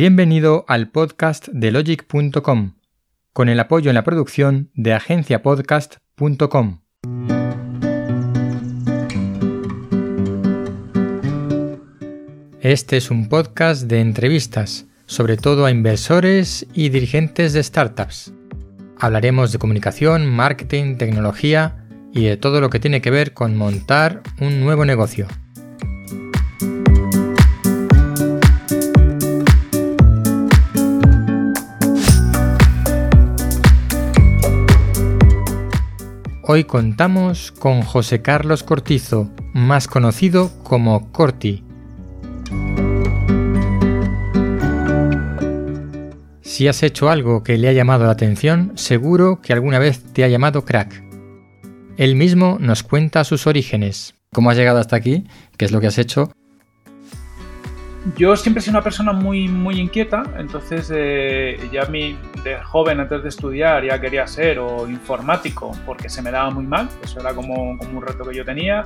Bienvenido al podcast de logic.com, con el apoyo en la producción de agenciapodcast.com. Este es un podcast de entrevistas, sobre todo a inversores y dirigentes de startups. Hablaremos de comunicación, marketing, tecnología y de todo lo que tiene que ver con montar un nuevo negocio. Hoy contamos con José Carlos Cortizo, más conocido como Corti. Si has hecho algo que le ha llamado la atención, seguro que alguna vez te ha llamado crack. Él mismo nos cuenta sus orígenes, cómo has llegado hasta aquí, qué es lo que has hecho yo siempre he sido una persona muy, muy inquieta, entonces eh, ya mi, de joven antes de estudiar ya quería ser o informático porque se me daba muy mal, eso era como, como un reto que yo tenía,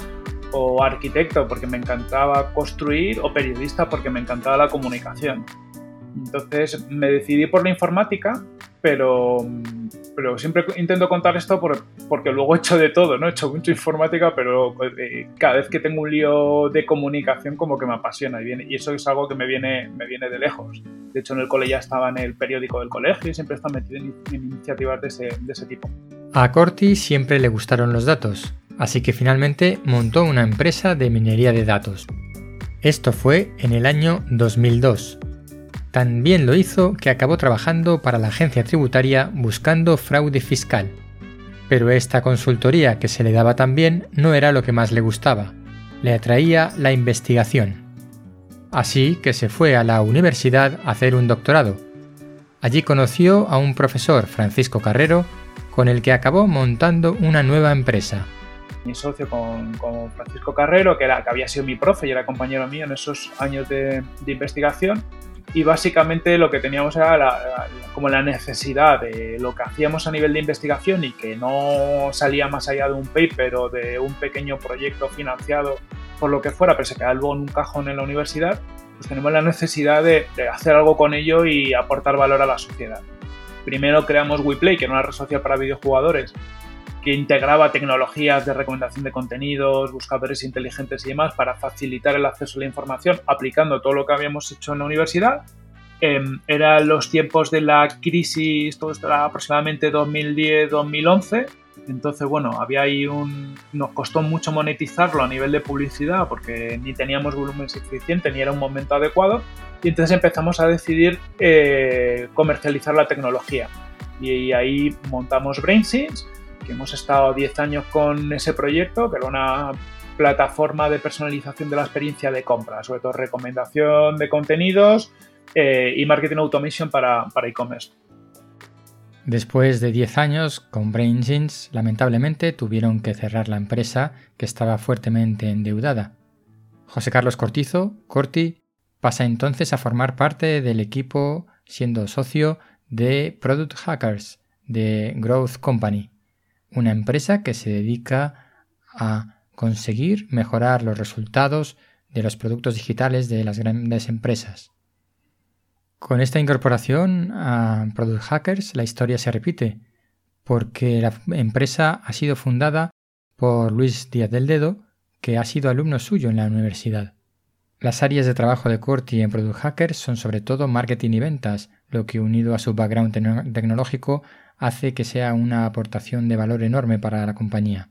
o arquitecto porque me encantaba construir, o periodista porque me encantaba la comunicación. Entonces me decidí por la informática, pero, pero siempre intento contar esto porque luego he hecho de todo, ¿no? He hecho mucho informática, pero eh, cada vez que tengo un lío de comunicación como que me apasiona y, y eso es algo que me viene, me viene de lejos. De hecho, en el cole ya estaba en el periódico del colegio y siempre estaba metido en, iniciativas de ese, de ese tipo. A Corti siempre le gustaron los datos, así que finalmente montó una empresa de minería de datos. Esto fue en el año 2002 también lo hizo que acabó trabajando para la agencia tributaria buscando fraude fiscal. Pero esta consultoría que se le daba también no era lo que más le gustaba, le atraía la investigación. Así que se fue a la universidad a hacer un doctorado. Allí conoció a un profesor, Francisco Carrero, con el que acabó montando una nueva empresa. Mi socio con, Francisco Carrero, que, era, que había sido mi profe y era compañero mío en esos años de investigación, y básicamente lo que teníamos era como la necesidad de lo que hacíamos a nivel de investigación y que no salía más allá de un paper o de un pequeño proyecto financiado por lo que fuera, pero se quedaba luego en un cajón en la universidad, pues tenemos la necesidad de, de hacer algo con ello y aportar valor a la sociedad. Primero creamos WePlay, que era una red social para videojugadores, que integraba tecnologías de recomendación de contenidos, buscadores inteligentes y demás para facilitar el acceso a la información aplicando todo lo que habíamos hecho en la universidad. Eh, eran los tiempos de la crisis, todo esto era aproximadamente 2010-2011. Entonces, bueno, había ahí un. Nos costó mucho monetizarlo a nivel de publicidad porque ni teníamos volumen suficiente ni era un momento adecuado. Y entonces empezamos a decidir eh, comercializar la tecnología. Y ahí montamos BrainSense que hemos estado 10 años con ese proyecto, que era una plataforma de personalización de la experiencia de compra, sobre todo recomendación de contenidos eh, y marketing automation para e-commerce. Después de 10 años con BrainJeans, lamentablemente tuvieron que cerrar la empresa que estaba fuertemente endeudada. José Carlos Cortizo, Corti, pasa entonces a formar parte del equipo siendo socio de Product Hackers de Growth Company una empresa que se dedica a conseguir mejorar los resultados de los productos digitales de las grandes empresas. Con esta incorporación a Product Hackers la historia se repite, porque la empresa ha sido fundada por Luis Díaz del Dedo, que ha sido alumno suyo en la universidad. Las áreas de trabajo de Corti en Product Hackers son sobre todo marketing y ventas, lo que unido a su background tecnológico hace que sea una aportación de valor enorme para la compañía.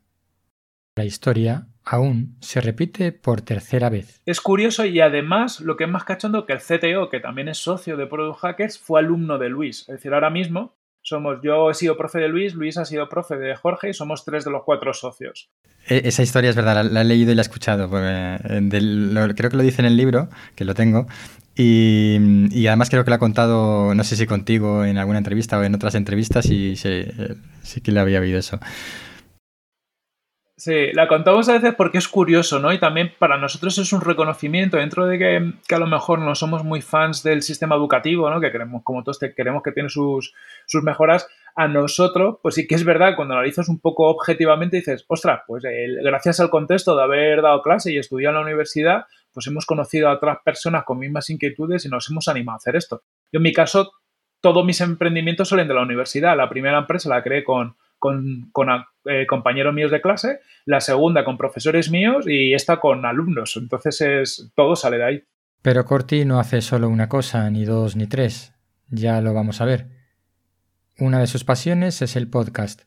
La historia aún se repite por tercera vez. Es curioso y además lo que es más cachondo que el CTO, que también es socio de Product Hackers, fue alumno de Luis. Es decir, ahora mismo somos, yo he sido profe de Luis, Luis ha sido profe de Jorge y somos tres de los cuatro socios. E, esa historia es verdad, la, he leído y la he escuchado. Eh, creo que lo dice en el libro, que lo tengo, y, además creo que lo ha contado, no sé si contigo en alguna entrevista o en otras entrevistas, y sí, que le había oído eso. Sí, la contamos a veces porque es curioso, ¿no? Y también para nosotros es un reconocimiento dentro de que, a lo mejor no somos muy fans del sistema educativo, ¿no? Que queremos, como todos queremos que tiene sus, sus mejoras. A nosotros, pues sí que es verdad, cuando analizas un poco objetivamente dices, ostras, pues gracias al contexto de haber dado clase y estudiado en la universidad, pues hemos conocido a otras personas con mismas inquietudes y nos hemos animado a hacer esto. Yo en mi caso, todos mis emprendimientos salen de la universidad. La primera empresa la creé con, con, eh, compañeros míos de clase, la segunda con profesores míos y esta con alumnos. Entonces es, todo sale de ahí. Pero Corti no hace solo una cosa, ni dos, ni tres. Ya lo vamos a ver. Una de sus pasiones es el podcast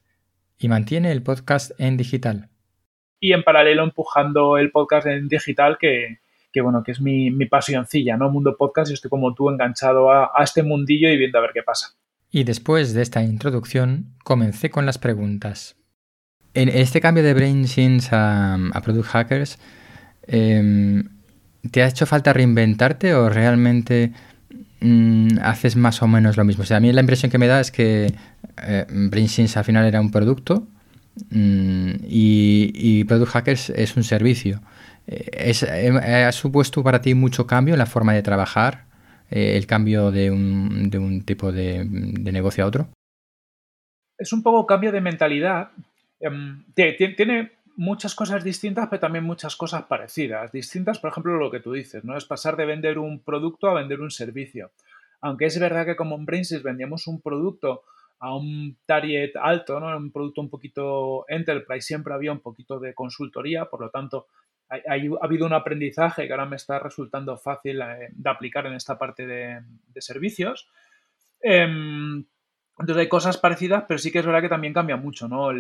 y mantiene el podcast en digital. Y en paralelo empujando el podcast en digital que, bueno, que es mi, pasioncilla, ¿no? Mundo podcast y estoy como tú enganchado a, este mundillo y viendo a ver qué pasa. Y después de esta introducción, comencé con las preguntas. En este cambio de BrainSins a, a Product Hackers, em, ¿te ha hecho falta reinventarte o realmente mm, haces más o menos lo mismo? O sea, a mí la impresión que me da es que eh, BrainSins al final era un producto mm, y, Product Hackers es un servicio. Eh, eh, ¿Ha supuesto para ti mucho cambio en la forma de trabajar? Eh, el cambio de un, de un tipo de, negocio a otro? Es un poco cambio de mentalidad. Em, tiene muchas cosas distintas, pero también muchas cosas parecidas. Distintas, por ejemplo, lo que tú dices, ¿no? Es pasar de vender un producto a vender un servicio. Aunque es verdad que como en vendíamos un producto a un target alto, ¿no? Un producto un poquito enterprise, siempre había un poquito de consultoría, por lo tanto, ha, habido un aprendizaje que ahora me está resultando fácil eh, de aplicar en esta parte de, servicios. Em, entonces hay cosas parecidas, pero sí que es verdad que también cambia mucho, ¿no?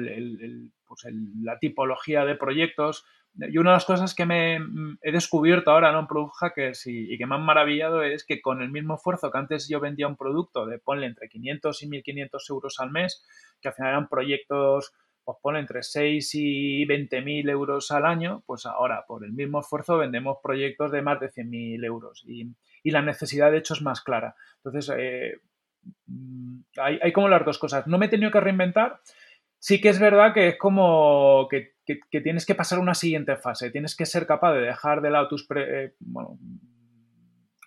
Pues la tipología de proyectos. Y una de las cosas que me he descubierto ahora ¿no? en Product Hackers y, que me han maravillado es que con el mismo esfuerzo que antes yo vendía un producto de ponle entre 500 y 1500 euros al mes, que al final eran proyectos pues pone entre 6 y 20 mil euros al año, pues ahora por el mismo esfuerzo vendemos proyectos de más de 100 mil euros y, la necesidad de hecho es más clara. Entonces, eh, mm, hay, como las dos cosas. No me he tenido que reinventar. Sí que es verdad que es como que, tienes que pasar una siguiente fase. Tienes que ser capaz de dejar de lado tus, eh, bueno,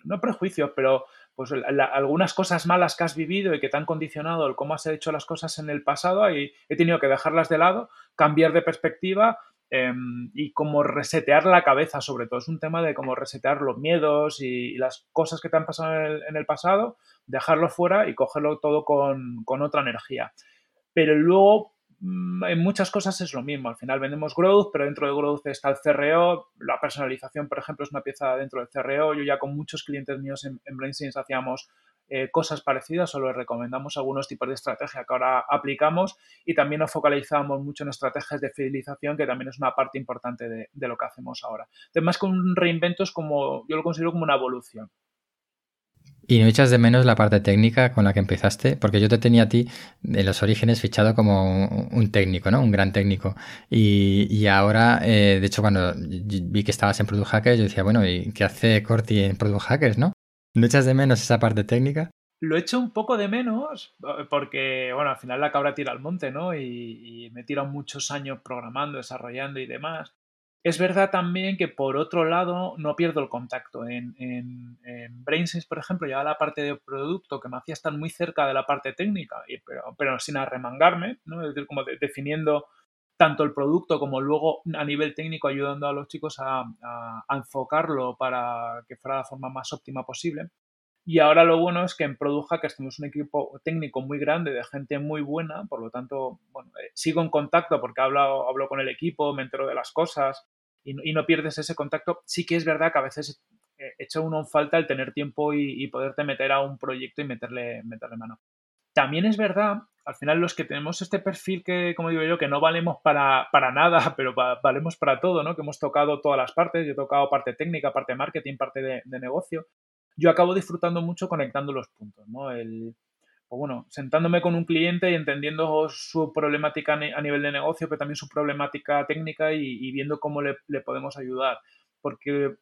no prejuicios, pero pues algunas cosas malas que has vivido y que te han condicionado el cómo has hecho las cosas en el pasado y he tenido que dejarlas de lado, cambiar de perspectiva em, y como resetear la cabeza sobre todo. Es un tema de cómo resetear los miedos y, las cosas que te han pasado en el, pasado, dejarlo fuera y cogerlo todo con, con otra energía. Pero luego en muchas cosas es lo mismo. Al final vendemos Growth, pero dentro de Growth está el CRO. La personalización, por ejemplo, es una pieza dentro del CRO. Yo ya con muchos clientes míos en, en hacíamos eh, cosas parecidas o les recomendamos algunos tipos de estrategia que ahora aplicamos y también nos focalizamos mucho en estrategias de fidelización, que también es una parte importante de, de lo que hacemos ahora. Además, con un reinvento es como, yo lo considero como una evolución. ¿Y no echas de menos la parte técnica con la que empezaste? Porque yo te tenía a ti en los orígenes fichado como un técnico, ¿no? Un gran técnico. Y, ahora, eh, de hecho, cuando vi que estabas en Product Hackers, yo decía, bueno, ¿y qué hace Corti en Product Hackers, no? ¿No echas de menos esa parte técnica? Lo echo un poco de menos porque, bueno, al final la cabra tira al monte, ¿no? Y, y me tiro muchos años programando, desarrollando y demás. Es verdad también que por otro lado no pierdo el contacto. En, en, BrainSense, por ejemplo, ya la parte de producto que me hacía estar muy cerca de la parte técnica, pero, sin arremangarme, ¿no? es decir, como definiendo tanto el producto como luego a nivel técnico ayudando a los chicos a, enfocarlo para que fuera la forma más óptima posible. Y ahora lo bueno es que en Product Hackers tenemos un equipo técnico muy grande, de gente muy buena, por lo tanto, bueno, eh, sigo en contacto porque hablo, hablo con el equipo, me entero de las cosas y no, y pierdes ese contacto. Sí que es verdad que a veces eh, echa uno en falta el tener tiempo y, poderte meter a un proyecto y meterle, meterle mano. También es verdad, al final los que tenemos este perfil que, como digo yo, que no valemos para, para nada, pero valemos para todo, ¿no? Que hemos tocado todas las partes, yo he tocado parte técnica, parte marketing, parte de, de negocio yo acabo disfrutando mucho conectando los puntos, ¿no? El, pues bueno, sentándome con un cliente y entendiendo su problemática a nivel de negocio, pero también su problemática técnica y, viendo cómo le, podemos ayudar. Porque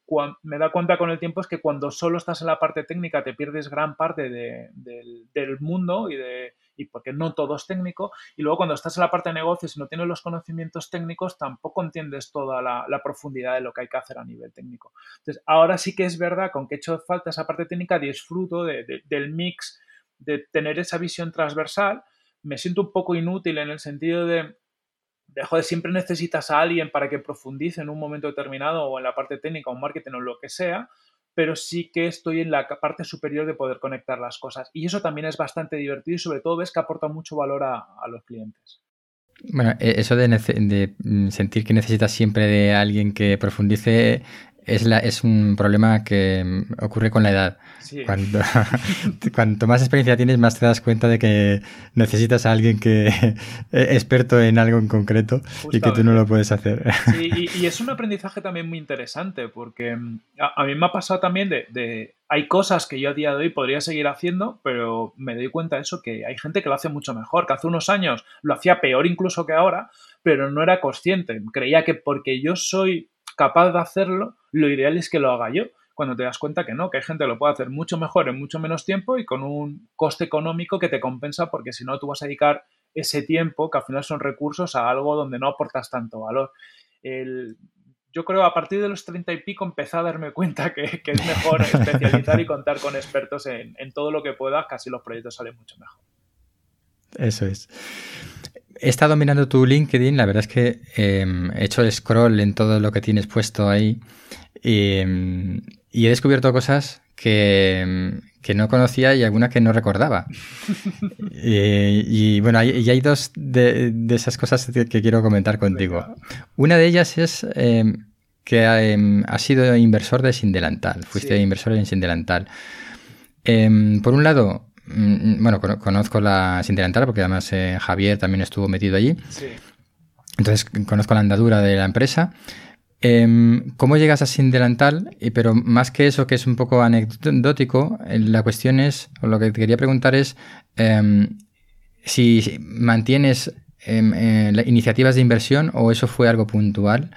me da cuenta con el tiempo es que cuando solo estás en la parte técnica te pierdes gran parte del mundo y de, y porque no todo es técnico. Y luego cuando estás en la parte de negocios y no tienes los conocimientos técnicos, tampoco entiendes toda la, profundidad de lo que hay que hacer a nivel técnico. Entonces, ahora sí que es verdad, con que he hecho falta esa parte técnica, disfruto del mix, de tener esa visión transversal. Me siento un poco inútil en el sentido de de siempre necesitas a alguien para que profundice en un momento determinado o en la parte técnica o marketing o lo que sea, pero sí que estoy en la parte superior de poder conectar las cosas. Y eso también es bastante divertido y sobre todo ves que aporta mucho valor a, los clientes. Bueno, e-, eso de, de, mm, sentir que necesitas siempre de alguien que profundice es, la, es un problema que mm, ocurre con la edad. Cuando, cuanto más experiencia tienes, más te das cuenta de que necesitas a alguien que experto en algo en concreto y que tú no lo puedes hacer. Sí, y, es un aprendizaje también muy interesante porque mm, a, mí me ha pasado también de, de, Hay cosas que yo a día de hoy podría seguir haciendo, pero me doy cuenta de eso, que hay gente que lo hace mucho mejor, que hace unos años lo hacía peor incluso que ahora, pero no era consciente. Creía que porque yo soy capaz de hacerlo, lo ideal es que lo haga yo. Cuando te das cuenta que no, que hay gente que lo puede hacer mucho mejor en mucho menos tiempo y con un coste económico que te compensa porque si no tú vas a dedicar ese tiempo, que al final son recursos, a algo donde no aportas tanto valor. yo creo a partir de los treinta y pico empecé a darme cuenta que, es mejor especializar y contar con expertos en, todo lo que puedas, casi los proyectos salen mucho mejor. Eso es. He estado mirando tu LinkedIn, la verdad es que em, he hecho scroll en todo lo que tienes puesto ahí em, y, he descubierto cosas que, no conocía y alguna que no recordaba. y, bueno, hay, y hay dos de, esas cosas que, quiero comentar contigo. Una de ellas es em, que has sido inversor de Sindelantal, fuiste inversor en Sindelantal. por un lado, bueno, conozco la Sindelantal porque además eh, Javier también estuvo metido allí. Entonces conozco la andadura de la empresa. Em, ¿Cómo llegas a Sindelantal? Pero más que eso, que es un poco anecdótico, eh, la cuestión es, o lo que te quería preguntar es, em, si mantienes em, eh, iniciativas de inversión o eso fue algo puntual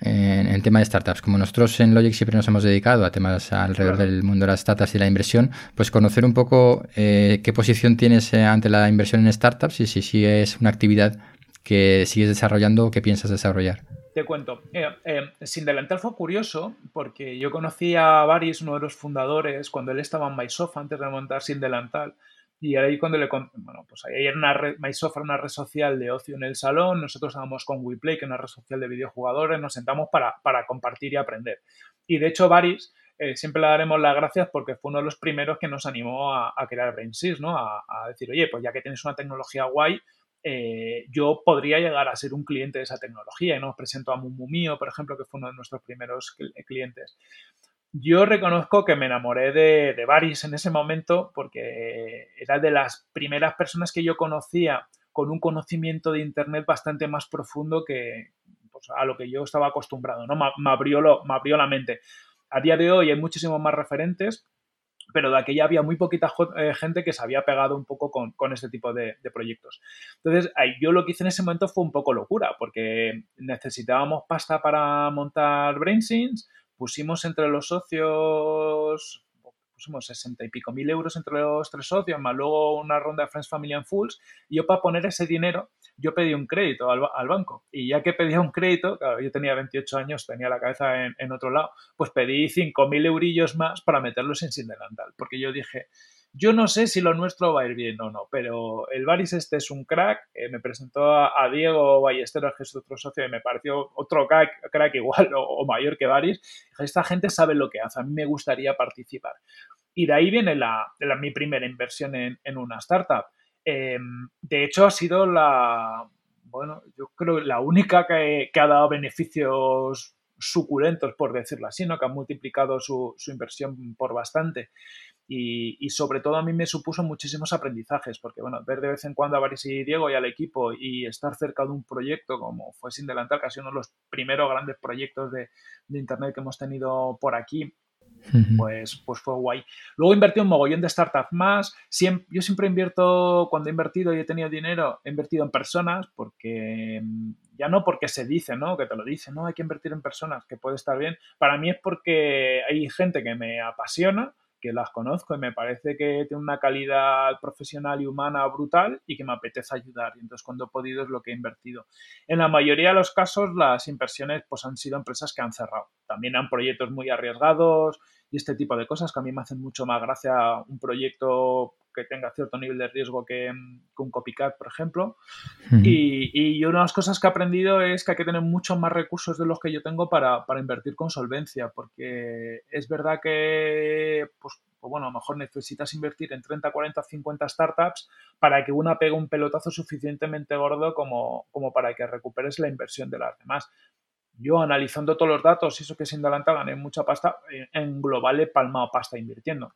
en, el tema de startups. Como nosotros en Logic siempre nos hemos dedicado a temas alrededor del mundo de las startups y la inversión, pues conocer un poco eh, qué posición tienes eh, ante la inversión en startups y si, si es una actividad que sigues desarrollando o que piensas desarrollar. Te cuento. Eh, Sin Delantal fue curioso porque yo conocí a Baris, uno de los fundadores, cuando él estaba en Mysoft antes de montar Sin Delantal. Y ahí cuando le bueno, pues ahí era una red, MySoftware, una red social de ocio en el salón, nosotros estábamos con WePlay, que es una red social de videojugadores, nos sentamos para, para compartir y aprender. Y de hecho, Baris, eh, siempre le daremos las gracias porque fue uno de los primeros que nos animó a, crear BrainSys, ¿no? A, decir, oye, pues ya que tienes una tecnología guay, eh, yo podría llegar a ser un cliente de esa tecnología. Y nos presentó a Mumu Mío, por ejemplo, que fue uno de nuestros primeros clientes. Yo reconozco que me enamoré de, de Baris en ese momento porque era de las primeras personas que yo conocía con un conocimiento de Internet bastante más profundo que pues, a lo que yo estaba acostumbrado, ¿no? Me, abrió lo, me abrió la mente. A día de hoy hay muchísimos más referentes, pero de aquella había muy poquita eh, gente que se había pegado un poco con, con este tipo de, proyectos. Entonces, yo lo que hice en ese momento fue un poco locura, porque necesitábamos pasta para montar BrainSins, pusimos entre los socios, pusimos 60 y pico mil euros entre los tres socios, más luego una ronda de Friends, Family and Fools, y yo para poner ese dinero, yo pedí un crédito al, banco. Y ya que pedía un crédito, claro, yo tenía 28 años, tenía la cabeza en, otro lado, pues pedí 5 mil eurillos más para meterlos en Sin Delantal, porque yo dije, yo no sé si lo nuestro va a ir bien o no, pero el Baris este es un crack. Eh, me presentó a, Diego Ballesteros, que es otro socio, y me pareció otro crack, igual o, mayor que Baris. esta gente sabe lo que hace, a mí me gustaría participar. Y de ahí viene la, mi primera inversión en, una startup. Em, de hecho, ha sido la, bueno, yo creo la única que, ha dado beneficios suculentos, por decirlo así, ¿no? que ha multiplicado su, su inversión por bastante. Y, sobre todo a mí me supuso muchísimos aprendizajes, porque bueno, ver de vez en cuando a Baris y Diego y al equipo y estar cerca de un proyecto como fue Sin Delantal, que ha sido uno de los primeros grandes proyectos de, Internet que hemos tenido por aquí, pues, pues fue guay. Luego invertí un mogollón de startups más. yo siempre invierto, cuando he invertido y he tenido dinero, he invertido en personas, porque mm, ya no porque se dice, ¿no? Que te lo dice, no, hay que invertir en personas, que puede estar bien. Para mí es porque hay gente que me apasiona que las conozco y me parece que tiene una calidad profesional y humana brutal y que me apetece ayudar. Y entonces cuando he podido es lo que he invertido. En la mayoría de los casos las inversiones pues han sido empresas que han cerrado. También han proyectos muy arriesgados y este tipo de cosas que a mí me hacen mucho más gracia un proyecto que tenga cierto nivel de riesgo que, un copycat, por ejemplo. y, y, una de las cosas que he aprendido es que hay que tener muchos más recursos de los que yo tengo para, para invertir con solvencia, porque es verdad que, pues, pues bueno, a lo mejor necesitas invertir en 30, 40, 50 startups para que una pegue un pelotazo suficientemente gordo como, como para que recuperes la inversión de las demás. Yo analizando todos los datos, y eso que sin adelanta gané mucha pasta, en global he palmado pasta invirtiendo.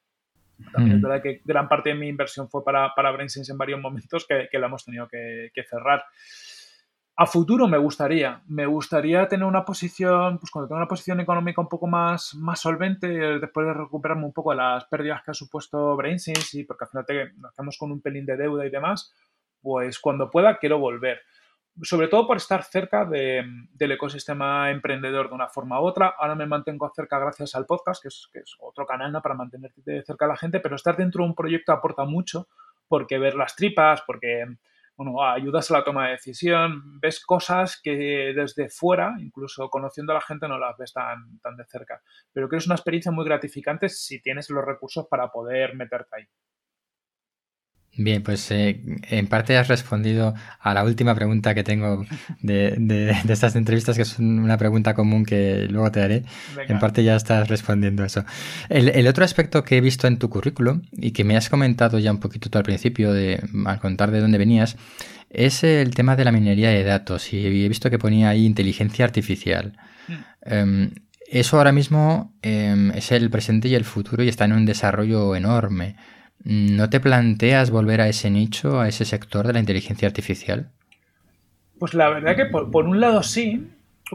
También es mm. verdad que gran parte de mi inversión fue para, para BrainSense en varios momentos que, que la hemos tenido que, que cerrar. A futuro me gustaría, me gustaría tener una posición, pues cuando tenga una posición económica un poco más, más solvente, después de recuperarme un poco de las pérdidas que ha supuesto BrainSense y porque al final te, nos quedamos con un pelín de deuda y demás, pues cuando pueda quiero volver. Sobre todo por estar cerca de, del ecosistema emprendedor de una forma u otra. Ahora me mantengo cerca gracias al podcast, que es, que es otro canal para mantenerte cerca de la gente, pero estar dentro de un proyecto aporta mucho porque ver las tripas, porque bueno, ayudas a la toma de decisión, ves cosas que desde fuera, incluso conociendo a la gente, no las ves tan, tan de cerca. Pero que es una experiencia muy gratificante si tienes los recursos para poder meterte ahí. Bien, pues eh, en parte has respondido a la última pregunta que tengo de, estas entrevistas, que es una pregunta común que luego te haré. En parte ya estás respondiendo a eso. El, otro aspecto que he visto en tu currículum y que me has comentado ya un poquito tú al principio, de, al contar de dónde venías, es el tema de la minería de datos. Y he visto que ponía ahí inteligencia artificial. Mm. Em, eso ahora mismo em, es el presente y el futuro y está en un desarrollo enorme. ¿No te planteas volver a ese nicho, a ese sector de la inteligencia artificial? Pues la verdad que por, un lado sí,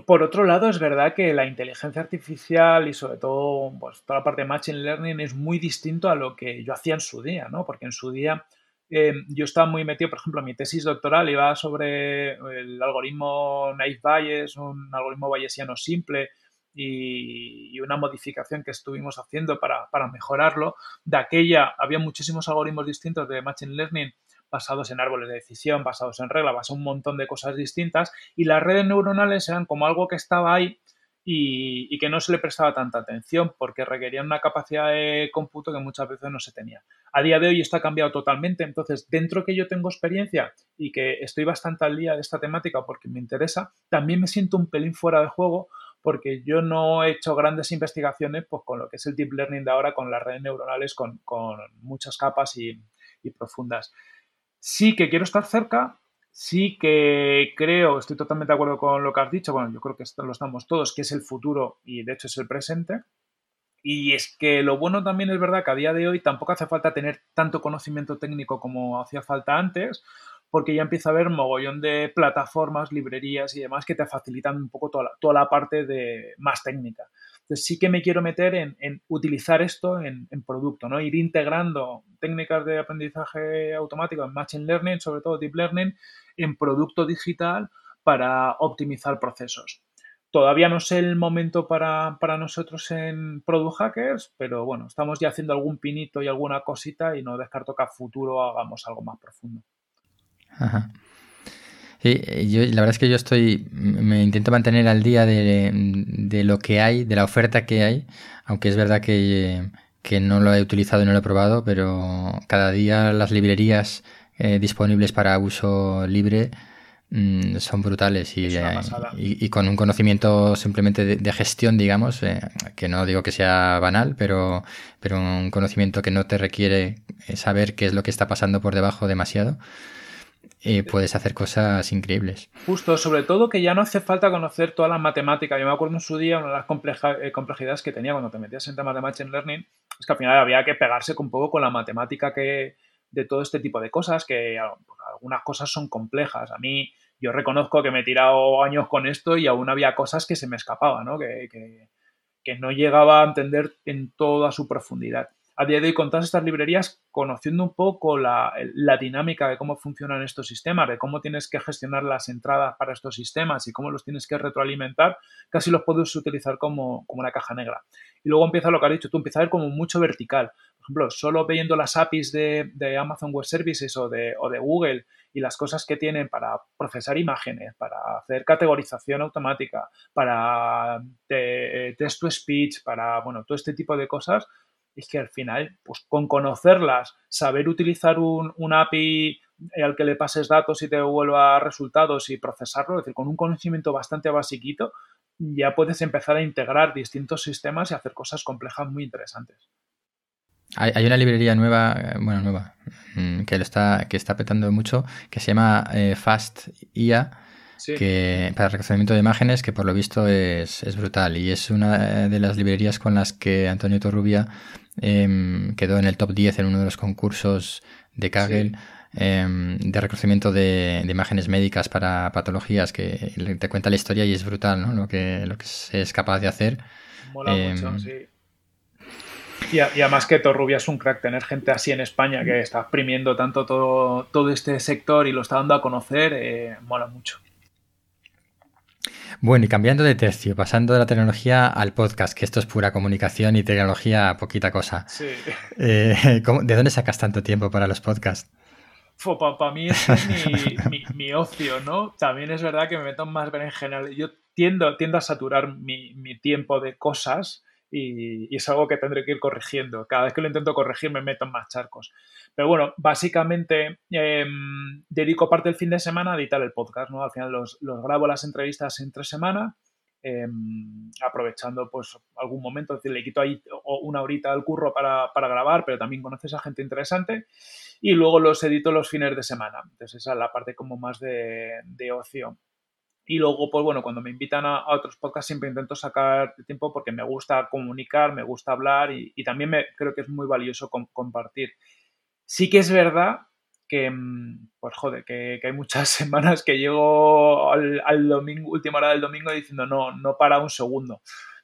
por otro lado es verdad que la inteligencia artificial y sobre todo pues, toda la parte de Machine Learning es muy distinto a lo que yo hacía en su día, ¿no? Porque en su día eh, yo estaba muy metido, por ejemplo, mi tesis doctoral iba sobre el algoritmo Naive Bayes, un algoritmo bayesiano simple, y, una modificación que estuvimos haciendo para, mejorarlo. De aquella había muchísimos algoritmos distintos de Machine Learning basados en árboles de decisión, basados en reglas, basados en un montón de cosas distintas y las redes neuronales eran como algo que estaba ahí y, que no se le prestaba tanta atención porque requerían una capacidad de cómputo que muchas veces no se tenía. A día de hoy esto ha cambiado totalmente, entonces dentro que yo tengo experiencia y que estoy bastante al día de esta temática porque me interesa, también me siento un pelín fuera de juego porque yo no he hecho grandes investigaciones pues, con lo que es el deep learning de ahora, con las redes neuronales, con, muchas capas y, profundas. Sí que quiero estar cerca, sí que creo, estoy totalmente de acuerdo con lo que has dicho, bueno, yo creo que lo estamos todos, que es el futuro y de hecho es el presente. Y es que lo bueno también es verdad que a día de hoy tampoco hace falta tener tanto conocimiento técnico como hacía falta antes, porque ya empieza a haber mogollón de plataformas, librerías y demás que te facilitan un poco toda la, toda la parte de más técnica. Entonces sí que me quiero meter en, utilizar esto en, producto, ¿no? Ir integrando técnicas de aprendizaje automático en Machine Learning, sobre todo Deep Learning, en producto digital para optimizar procesos. Todavía no sé el momento para, para, nosotros en Product Hackers, pero bueno, estamos ya haciendo algún pinito y alguna cosita y no descarto que a futuro hagamos algo más profundo. Ajá. Sí, yo, la verdad es que yo estoy, me intento mantener al día de, lo que hay, de la oferta que hay, aunque es verdad que, no lo he utilizado y no lo he probado, pero cada día las librerías eh, disponibles para uso libre mm, son brutales y, y, con un conocimiento simplemente de, gestión, digamos, eh, que no digo que sea banal, pero, pero un conocimiento que no te requiere eh, saber qué es lo que está pasando por debajo demasiado puedes hacer cosas increíbles. Justo, sobre todo que ya no hace falta conocer todas las matemáticas. Yo me acuerdo en su día, una de las eh, complejidades que tenía cuando te metías en temas de Machine Learning, es que al final había que pegarse un poco con la matemática que, de todo este tipo de cosas, que algunas cosas son complejas. A mí, yo reconozco que me he tirado años con esto y aún había cosas que se me escapaban, ¿no? Que, que no llegaba a entender en toda su profundidad a día de hoy con todas estas librerías, conociendo un poco la, dinámica de cómo funcionan estos sistemas, de cómo tienes que gestionar las entradas para estos sistemas y cómo los tienes que retroalimentar, casi los puedes utilizar como, una caja negra. Y luego empieza lo que has dicho tú, empieza a ver como mucho vertical. Por ejemplo, solo viendo las APIs de, Amazon Web Services o de, Google y las cosas que tienen para procesar imágenes, para hacer categorización automática, para text to speech, para, bueno, todo este tipo de cosas, es que al final, pues con conocerlas, saber utilizar un, una API al que le pases datos y te vuelva resultados y procesarlo, es decir, con un conocimiento bastante basiquito, ya puedes empezar a integrar distintos sistemas y hacer cosas complejas muy interesantes. Hay, una librería nueva, eh, bueno, nueva, mm, que, lo está, que está petando mucho, que se llama eh, Fast IA, que, para reconocimiento de imágenes, que por lo visto es, brutal. Y es una de las librerías con las que Antonio Torrubia em, quedó en el top 10 en uno de los concursos de Kaggle. Em, de reconocimiento de, imágenes médicas para patologías que te cuenta la historia y es brutal ¿no? lo, que, lo que se es capaz de hacer. Mola mucho, em, sí. Y, además que Torrubia es un crack, tener gente así en España que está exprimiendo tanto todo, todo este sector y lo está dando a conocer, eh, mola mucho. Bueno, y cambiando de tercio, pasando de la tecnología al podcast, que esto es pura comunicación y tecnología, poquita cosa. Sí. Eh, ¿De dónde sacas tanto tiempo para los podcasts? Para mí es mi, ocio, ¿no? También es verdad que me meto más en general. Yo tiendo, tiendo a saturar mi, tiempo de cosas y, es algo que tendré que ir corrigiendo. Cada vez que lo intento corregir me meto en más charcos. Pero bueno, básicamente em, dedico parte del fin de semana a editar el podcast, ¿no? Al final los, grabo las entrevistas entre semana, em, aprovechando pues algún momento, es decir, le quito ahí una horita al curro para, grabar, pero también conoces a gente interesante y luego los edito los fines de semana. Entonces esa es la parte como más de, de ocio. Y luego, pues bueno, cuando me invitan a, otros podcasts siempre intento sacar tiempo porque me gusta comunicar, me gusta hablar y, también me, creo que es muy valioso compartir. Sí que es verdad que, mm, pues joder, que, hay muchas semanas que llego al, domingo, última hora del domingo diciendo no, no para un segundo.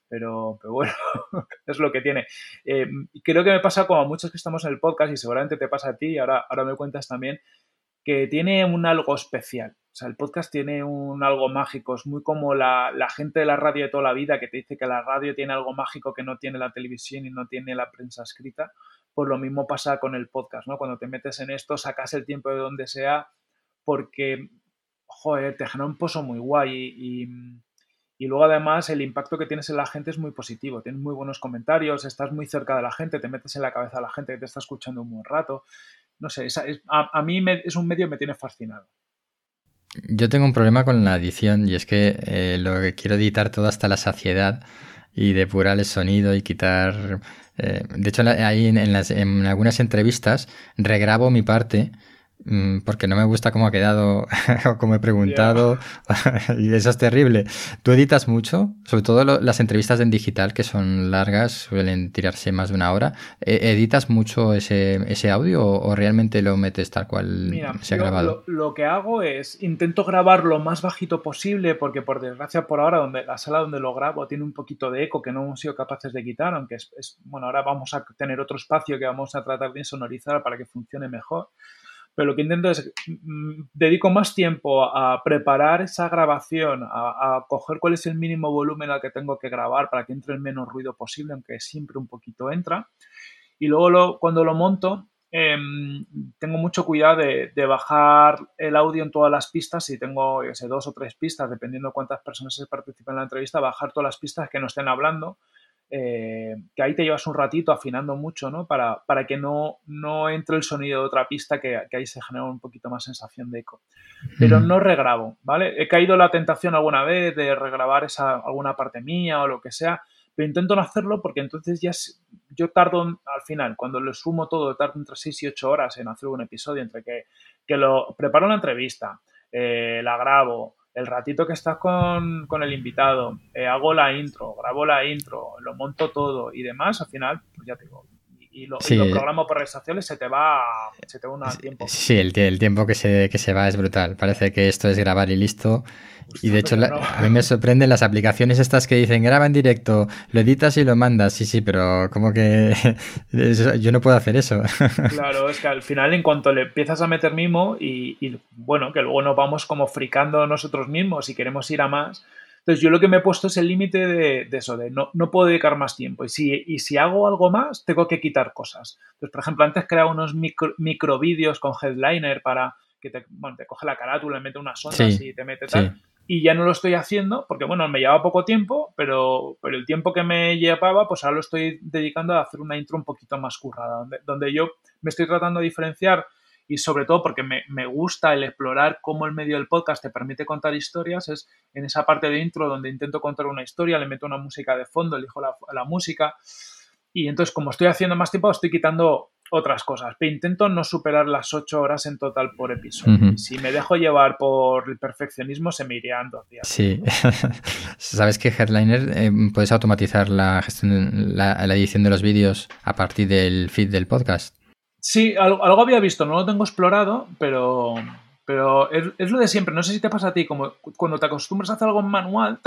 Pero, pero bueno, es lo que tiene. Eh, creo que me pasa como a muchos que estamos en el podcast y seguramente te pasa a ti, ahora, ahora me cuentas también, que tiene un algo especial. O sea, el podcast tiene un algo mágico, es muy como la, gente de la radio de toda la vida que te dice que la radio tiene algo mágico que no tiene la televisión y no tiene la prensa escrita. Pues lo mismo pasa con el podcast, ¿no? Cuando te metes en esto, sacas el tiempo de donde sea porque, joder, te genera un pozo muy guay y, y luego además el impacto que tienes en la gente es muy positivo, tienes muy buenos comentarios, estás muy cerca de la gente, te metes en la cabeza de la gente que te está escuchando un buen rato. No sé, a, mí es un medio que me tiene fascinado. Yo tengo un problema con la edición y es que eh, lo que quiero editar todo hasta la saciedad y depurar el sonido y quitar... Eh, de hecho, ahí en, en algunas entrevistas regrabo mi parte porque no me gusta cómo ha quedado o cómo he preguntado y eso es terrible. ¿Tú editas mucho? Sobre todo las entrevistas en digital que son largas, suelen tirarse más de una hora. ¿E-, ¿Editas mucho ese, ese audio o, realmente lo metes tal cual se ha grabado? Lo, que hago es intento grabar lo más bajito posible porque por desgracia por ahora donde la sala donde lo grabo tiene un poquito de eco que no hemos sido capaces de quitar, aunque es, es bueno, ahora vamos a tener otro espacio que vamos a tratar de sonorizar para que funcione mejor pero lo que intento es, mm, dedico más tiempo a preparar esa grabación, a, coger cuál es el mínimo volumen al que tengo que grabar para que entre el menos ruido posible, aunque siempre un poquito entra. Y luego cuando lo monto, em, tengo mucho cuidado de, bajar el audio en todas las pistas. Si tengo dos o tres pistas, dependiendo de cuántas personas se participan en la entrevista, bajar todas las pistas que no estén hablando eh, que ahí te llevas un ratito afinando mucho, ¿no? Para, para que no, no entre el sonido de otra pista, que, ahí se genera un poquito más sensación de eco. Pero no regrabo, ¿vale? He caído la tentación alguna vez de regrabar esa, alguna parte mía o lo que sea, pero intento no hacerlo porque entonces ya yo tardo al final, cuando lo sumo todo, tardo entre 6 y 8 horas en hacer un episodio, entre que, que lo preparo una entrevista, eh, la grabo, el ratito que estás con, el invitado, eh, hago la intro, grabo la intro, lo monto todo y demás, al final, pues ya te digo, y, lo, programo por redes sociales, se te va, se te va un tiempo. Sí, el, el tiempo que se, que se va es brutal. Parece que esto es grabar y listo y de hecho, a mí me sorprenden las aplicaciones estas que dicen graba en directo, lo editas y lo mandas. Sí, sí, pero como que yo no puedo hacer eso. Claro, es que al final, en cuanto le empiezas a meter mimo y, bueno, que luego nos vamos como fricando nosotros mismos y queremos ir a más. Entonces, yo lo que me he puesto es el límite de, eso, de no, no puedo dedicar más tiempo. Y si, y si hago algo más, tengo que quitar cosas. Entonces, por ejemplo, antes creaba unos micro, micro vídeos con headliner para que te, bueno, te coge la carátula, le mete unas ondas y te mete tal. y ya no lo estoy haciendo porque, bueno, me llevaba poco tiempo, pero, pero el tiempo que me llevaba, pues ahora lo estoy dedicando a hacer una intro un poquito más currada, donde, donde yo me estoy tratando de diferenciar y sobre todo porque me, me, gusta el explorar cómo el medio del podcast te permite contar historias, es en esa parte de intro donde intento contar una historia, le meto una música de fondo, elijo la, la música y entonces como estoy haciendo más tiempo estoy quitando otras cosas. Pero intento no superar las ocho horas en total por episodio. Si me dejo llevar por el perfeccionismo, se me irían dos días. Sí. Sabes que Headliner eh, puedes automatizar la, gestión, la, la edición de los vídeos a partir del feed del podcast. Sí, algo, algo, había visto, no lo tengo explorado, pero, pero es, lo de siempre. No sé si te pasa a ti, como cuando te acostumbras a hacer algo en manual,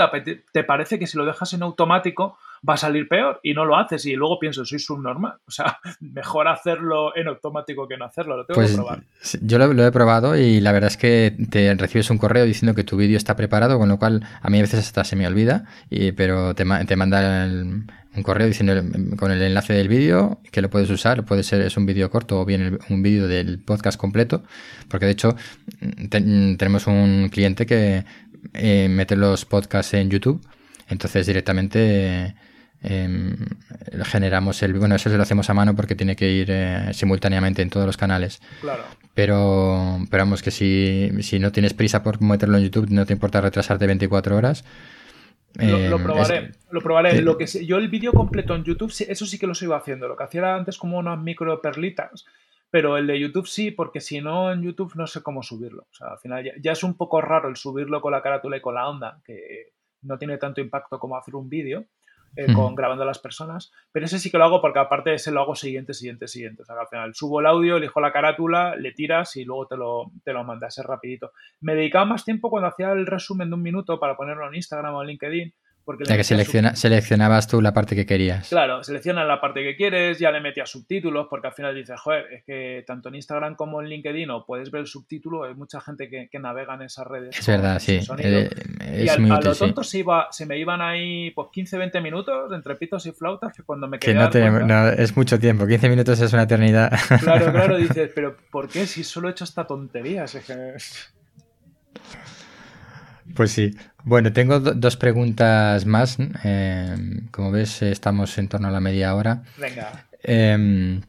te parece que si lo dejas en automático va a salir peor y no lo haces y luego pienso, soy subnormal. O sea, mejor hacerlo en automático que no hacerlo, lo tengo pues, que probar. Yo lo, lo, he probado y la verdad es que te recibes un correo diciendo que tu vídeo está preparado, con lo cual a mí a veces hasta se me olvida, y, pero te, te manda el, un correo diciendo con el enlace del vídeo que lo puedes usar, puede ser es un vídeo corto o bien un vídeo del podcast completo, porque de hecho te, tenemos un cliente que eh, mete los podcasts en YouTube, entonces directamente eh, generamos el bueno eso se lo hacemos a mano porque tiene que ir eh, simultáneamente en todos los canales claro. pero pero vamos que si, si no tienes prisa por meterlo en YouTube no te importa retrasarte 24 horas lo, lo, probaré, es, lo probaré. Lo que yo el vídeo completo en YouTube, eso sí que lo sigo haciendo. Lo que hacía antes como unas micro perlitas, pero el de YouTube sí, porque si no en YouTube no sé cómo subirlo. O sea, al final ya, ya, es un poco raro el subirlo con la carátula y con la onda, que no tiene tanto impacto como hacer un vídeo eh, con, grabando a las personas. Pero ese sí que lo hago porque aparte ese lo hago siguiente, siguiente, siguiente. O sea, que al final subo el audio, elijo la carátula, le tiras y luego te lo, te lo mandas, es rapidito. Me dedicaba más tiempo cuando hacía el resumen de un minuto para ponerlo en Instagram o en LinkedIn. Porque ya que selecciona, seleccionabas tú la parte que querías. Claro, seleccionas la parte que quieres, ya le metías subtítulos, porque al final dices, joder, es que tanto en Instagram como en LinkedIn o puedes ver el subtítulo, hay mucha gente que, que navega en esas redes. Es verdad, sí. Eh, es y al, muy útil, a lo tonto sí. se, iba, se me iban ahí pues 15-20 minutos entre pitos y flautas que cuando me quedé. Que no, te, no, es mucho tiempo, 15 minutos es una eternidad. Claro, claro, dices, pero ¿por qué si solo he hecho esta tontería? Es que... Pues sí. Bueno, tengo do dos preguntas más. Eh, como ves, estamos en torno a la media hora. Venga. Eh,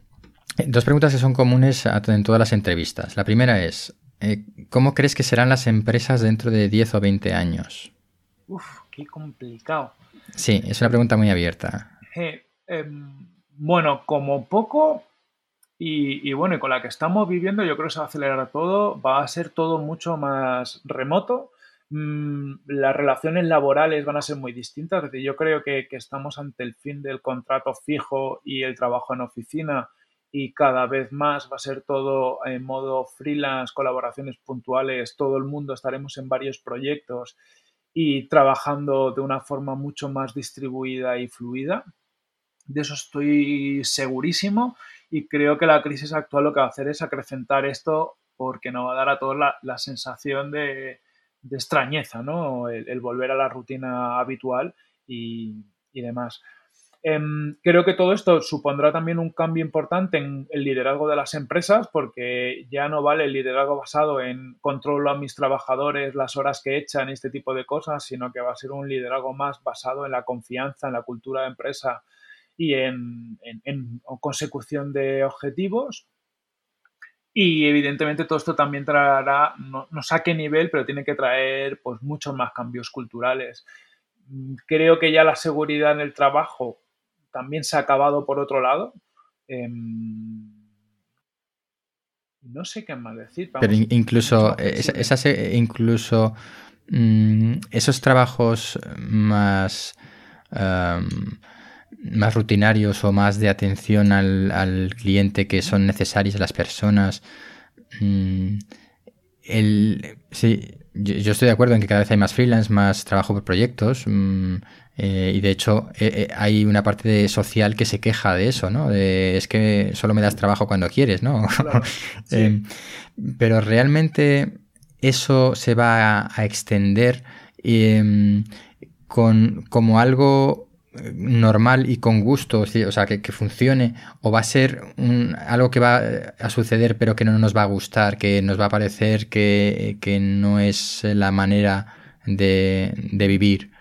dos preguntas que son comunes en todas las entrevistas. La primera es, eh, ¿cómo crees que serán las empresas dentro de 10 o 20 años? Uf, qué complicado. Sí, es una pregunta muy abierta. bueno, como poco, y, y, bueno, y con la que estamos viviendo, yo creo que se va a acelerar todo, va a ser todo mucho más remoto las relaciones laborales van a ser muy distintas. Es decir, yo creo que, estamos ante el fin del contrato fijo y el trabajo en oficina y cada vez más va a ser todo en modo freelance, colaboraciones puntuales, todo el mundo estaremos en varios proyectos y trabajando de una forma mucho más distribuida y fluida. De eso estoy segurísimo y creo que la crisis actual lo que va a hacer es acrecentar esto porque nos va a dar a todos la sensación de, de extrañeza, ¿no? El, volver a la rutina habitual y, y demás. Eh, creo que todo esto supondrá también un cambio importante en el liderazgo de las empresas porque ya no vale el liderazgo basado en controlo a mis trabajadores, las horas que echan, este tipo de cosas, sino que va a ser un liderazgo más basado en la confianza, en la cultura de empresa y en, en, en consecución de objetivos y evidentemente todo esto también traerá, no, no sé a qué nivel, pero tiene que traer pues muchos más cambios culturales. Creo que ya la seguridad en el trabajo también se ha acabado por otro lado. Eh, no sé qué más decir. Vamos, pero incluso, esa, esas, incluso mmm, esos trabajos más... Um, más rutinarios o más de atención al, al cliente que son necesarios a las personas. Mm, el, sí, yo, yo, estoy de acuerdo en que cada vez hay más freelance, más trabajo por proyectos. Mmm, eh, y de hecho eh, eh, hay una parte de social que se queja de eso, ¿no? De, es que solo me das trabajo cuando quieres, ¿no? Claro, sí. eh, pero realmente eso se va a, a extender em, con, como algo normal y con gusto, o sea, que, que funcione, o va a ser un, algo que va a suceder pero que no nos va a gustar, que nos va a parecer que, que no es la manera de, vivir.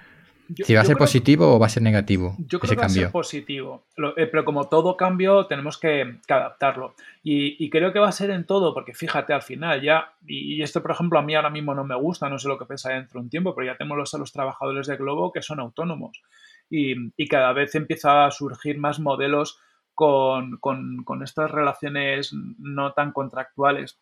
si va a ser positivo o va a ser negativo yo creo que va a ser positivo, eh, pero como todo cambio tenemos que, adaptarlo. Y, creo que va a ser en todo, porque fíjate, al final ya, y, esto por ejemplo a mí ahora mismo no me gusta, no sé lo que pensaré dentro de un tiempo, pero ya tenemos los, a los trabajadores de Globo que son autónomos. Y, y, cada vez empieza a surgir más modelos con, con, estas relaciones no tan contractuales.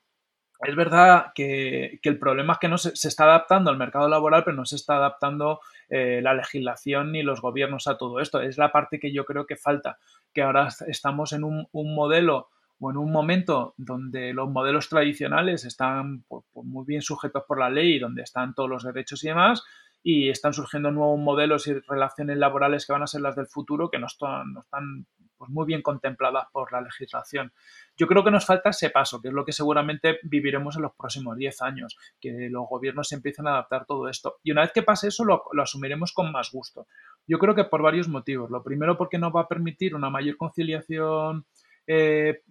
Es verdad que, el problema es que no se, está adaptando al mercado laboral, pero no se está adaptando eh, la legislación ni los gobiernos a todo esto. Es la parte que yo creo que falta, que ahora estamos en un, modelo o en un momento donde los modelos tradicionales están pues, pues, muy bien sujetos por la ley, donde están todos los derechos y demás, y están surgiendo nuevos modelos y relaciones laborales que van a ser las del futuro que no están, no están pues muy bien contempladas por la legislación. Yo creo que nos falta ese paso, que es lo que seguramente viviremos en los próximos 10 años, que los gobiernos empiecen a adaptar todo esto. Y una vez que pase eso, lo, asumiremos con más gusto. Yo creo que por varios motivos. Lo primero, porque nos va a permitir una mayor conciliación eh,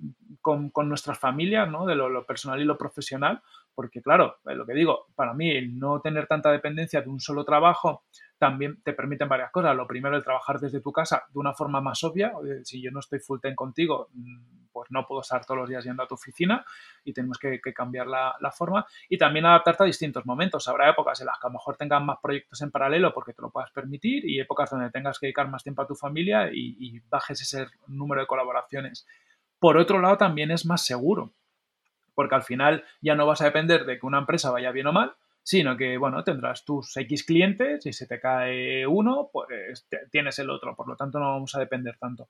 con, nuestras familias, ¿no? de lo, personal y lo profesional, porque claro, lo que digo, para mí el no tener tanta dependencia de un solo trabajo también te permiten varias cosas. Lo primero, el trabajar desde tu casa de una forma más obvia. Si yo no estoy full time contigo, mm, pues no puedo estar todos los días yendo a tu oficina y tenemos que, cambiar la, forma. Y también adaptarte a distintos momentos. Habrá épocas en las que a lo mejor tengas más proyectos en paralelo porque te lo puedas permitir y épocas donde tengas que dedicar más tiempo a tu familia y, y bajes ese número de colaboraciones. Por otro lado, también es más seguro porque al final ya no vas a depender de que una empresa vaya bien o mal, sino que, bueno, tendrás tus X clientes y si te cae uno, pues tienes el otro, por lo tanto no vamos a depender tanto.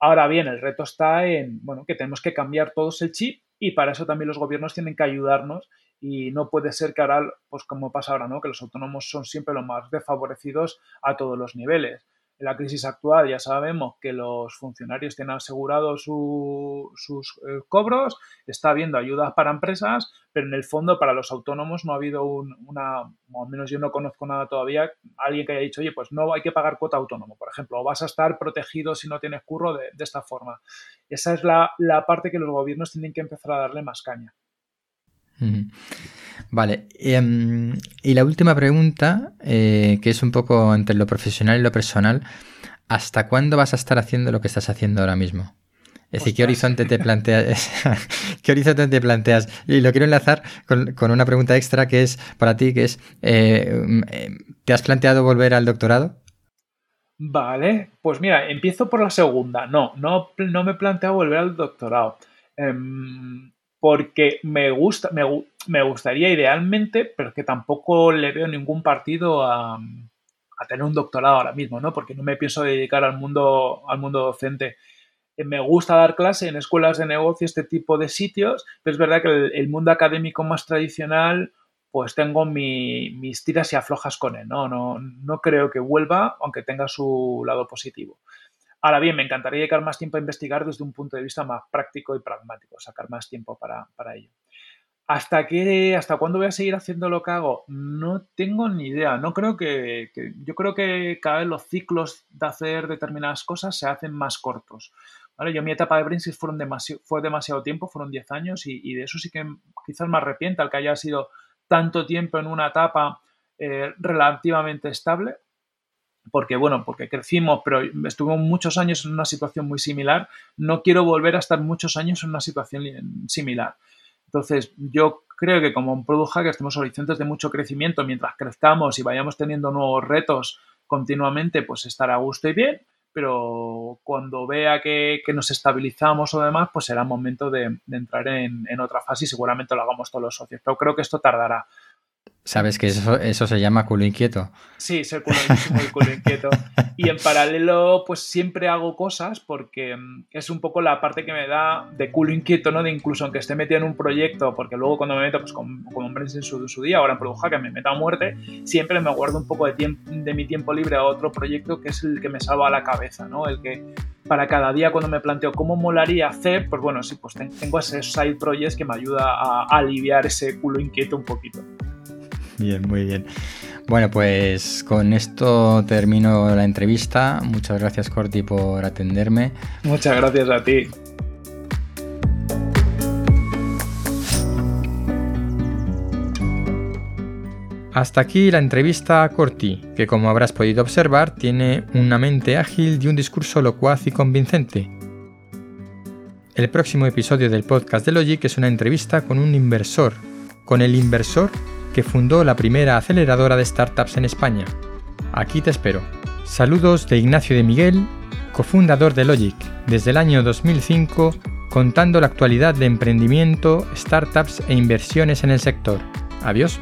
Ahora bien, el reto está en, bueno, que tenemos que cambiar todos el chip y para eso también los gobiernos tienen que ayudarnos y no puede ser que ahora, pues como pasa ahora, ¿no? Que los autónomos son siempre los más desfavorecidos a todos los niveles en la crisis actual ya sabemos que los funcionarios tienen asegurados sus eh, cobros, está habiendo ayudas para empresas, pero en el fondo para los autónomos no ha habido una, o al menos yo no conozco nada todavía, alguien que haya dicho, oye, pues no hay que pagar cuota autónomo, por ejemplo, o vas a estar protegido si no tienes curro de, esta forma. Esa es la, la parte que los gobiernos tienen que empezar a darle más caña. Vale, em, y la última pregunta, eh, que es un poco entre lo profesional y lo personal, ¿hasta cuándo vas a estar haciendo lo que estás haciendo ahora mismo? Es decir, ¿qué horizonte te planteas? ¿Qué horizonte te planteas? Y lo quiero enlazar con, una pregunta extra que es para ti, que es, eh, ¿te has planteado volver al doctorado? Vale, pues mira, empiezo por la segunda. No, no, no me he planteado volver al doctorado. Em, porque me gusta, me, gustaría idealmente, pero que tampoco le veo ningún partido a, tener un doctorado ahora mismo, ¿no? Porque no me pienso dedicar al mundo, al mundo docente. Eh, me gusta dar clase en escuelas de negocio, este tipo de sitios, pero es verdad que el, mundo académico más tradicional, pues tengo mis tiras y aflojas con él, ¿no? No, no creo que vuelva, aunque tenga su lado positivo. Ahora bien, me encantaría dedicar más tiempo a investigar desde un punto de vista más práctico y pragmático, sacar más tiempo para, ello. ¿Hasta qué, hasta cuándo voy a seguir haciendo lo que hago? No tengo ni idea. No creo que, yo creo que cada vez los ciclos de hacer determinadas cosas se hacen más cortos. Yo mi etapa de fueron fue demasiado tiempo, fueron 10 años y, de eso sí que quizás me arrepienta el que haya sido tanto tiempo en una etapa eh, relativamente estable porque bueno, porque crecimos, pero estuvimos muchos años en una situación muy similar, no quiero volver a estar muchos años en una situación similar. Entonces, yo creo que como un product hacker tenemos horizontes de mucho crecimiento mientras crezcamos y vayamos teniendo nuevos retos continuamente, pues estar a gusto y bien, pero cuando vea que, nos estabilizamos o demás, pues será momento de, entrar en, en, otra fase y seguramente lo hagamos todos los socios. Pero creo que esto tardará. ¿Sabes que eso, eso se llama culo inquieto? Sí, ser culo, culo inquieto. Y en paralelo, pues siempre hago cosas porque mm, es un poco la parte que me da de culo inquieto, ¿no? De incluso aunque esté metido en un proyecto, porque luego cuando me meto, pues con, con hombres en su, su, día, ahora en Produja, que me meta a muerte, siempre me guardo un poco de, tiempo, de mi tiempo libre a otro proyecto que es el que me salva la cabeza, ¿no? El que para cada día cuando me planteo cómo molaría hacer, pues bueno, sí, pues tengo ese side project que me ayuda a aliviar ese culo inquieto un poquito. Bien, muy bien. Bueno, pues con esto termino la entrevista. Muchas gracias, Corti, por atenderme. Muchas gracias a ti. Hasta aquí la entrevista a Corti, que como habrás podido observar tiene una mente ágil y un discurso locuaz y convincente. El próximo episodio del podcast de Logic es una entrevista con un inversor, con el inversor que fundó la primera aceleradora de startups en España. Aquí te espero. Saludos de Ignacio de Miguel, cofundador de Logic, desde el año 2005, contando la actualidad de emprendimiento, startups e inversiones en el sector. Adiós.